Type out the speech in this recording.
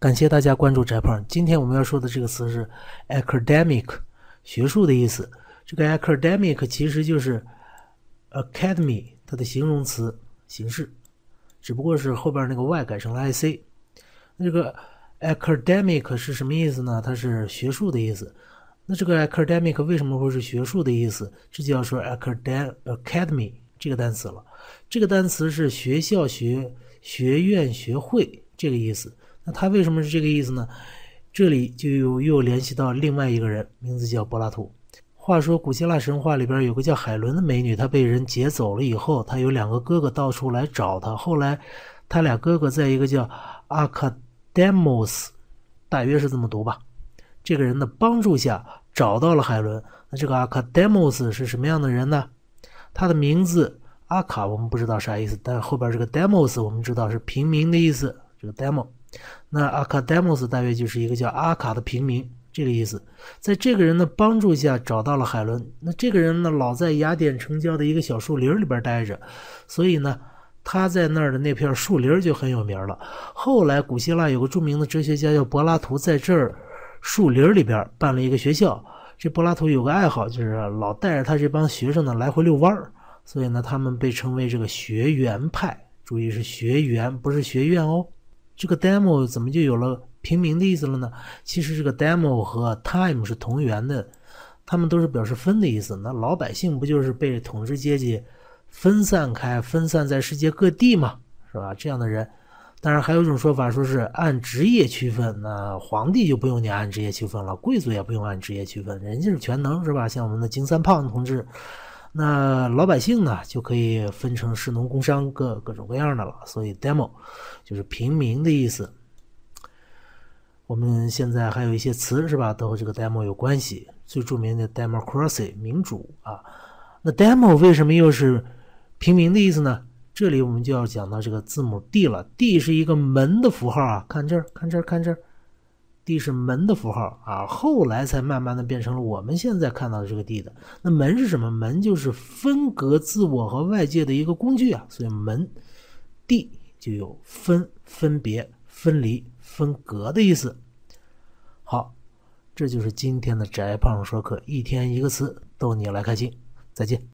感谢大家关注翟胖。今天我们要说的这个词是 academic，学术的意思。这个 academic 其实就是 academy 它的形容词形式，只不过是后边那个 y 改成了 ic。那这个 academic 是什么意思呢？它是学术的意思。那这个 academic 为什么会是学术的意思？这就要说 academ academy 这个单词了。这个单词是学校、学学院、学会这个意思。那他为什么是这个意思呢？这里就又又联系到另外一个人，名字叫柏拉图。话说古希腊神话里边有个叫海伦的美女，她被人劫走了以后，她有两个哥哥到处来找她。后来，他俩哥哥在一个叫阿卡德莫斯，大约是这么读吧。这个人的帮助下找到了海伦。那这个阿卡德莫斯是什么样的人呢？他的名字阿卡我们不知道啥意思，但后边这个 demos 我们知道是平民的意思。这个 demo，那阿卡德莫斯大约就是一个叫阿卡的平民，这个意思。在这个人的帮助下找到了海伦。那这个人呢，老在雅典城郊的一个小树林里边待着，所以呢，他在那儿的那片树林就很有名了。后来古希腊有个著名的哲学家叫柏拉图，在这儿。树林里边办了一个学校，这柏拉图有个爱好，就是老带着他这帮学生呢来回遛弯儿，所以呢，他们被称为这个学园派。注意是学园，不是学院哦。这个 demo 怎么就有了平民的意思了呢？其实这个 demo 和 time 是同源的，他们都是表示分的意思。那老百姓不就是被统治阶级分散开，分散在世界各地嘛，是吧？这样的人。当然，还有一种说法，说是按职业区分。那皇帝就不用你按职业区分了，贵族也不用按职业区分，人家是全能，是吧？像我们的金三胖同志，那老百姓呢，就可以分成士农工商各各种各样的了。所以，demo 就是平民的意思。我们现在还有一些词，是吧，都和这个 demo 有关系。最著名的 democracy 民主啊，那 demo 为什么又是平民的意思呢？这里我们就要讲到这个字母 D 了，D 是一个门的符号啊，看这儿，看这儿，看这儿，D 是门的符号啊，后来才慢慢的变成了我们现在看到的这个 D 的。那门是什么？门就是分隔自我和外界的一个工具啊，所以门 D 就有分、分别、分离、分隔的意思。好，这就是今天的翟胖说课，一天一个词，逗你来开心，再见。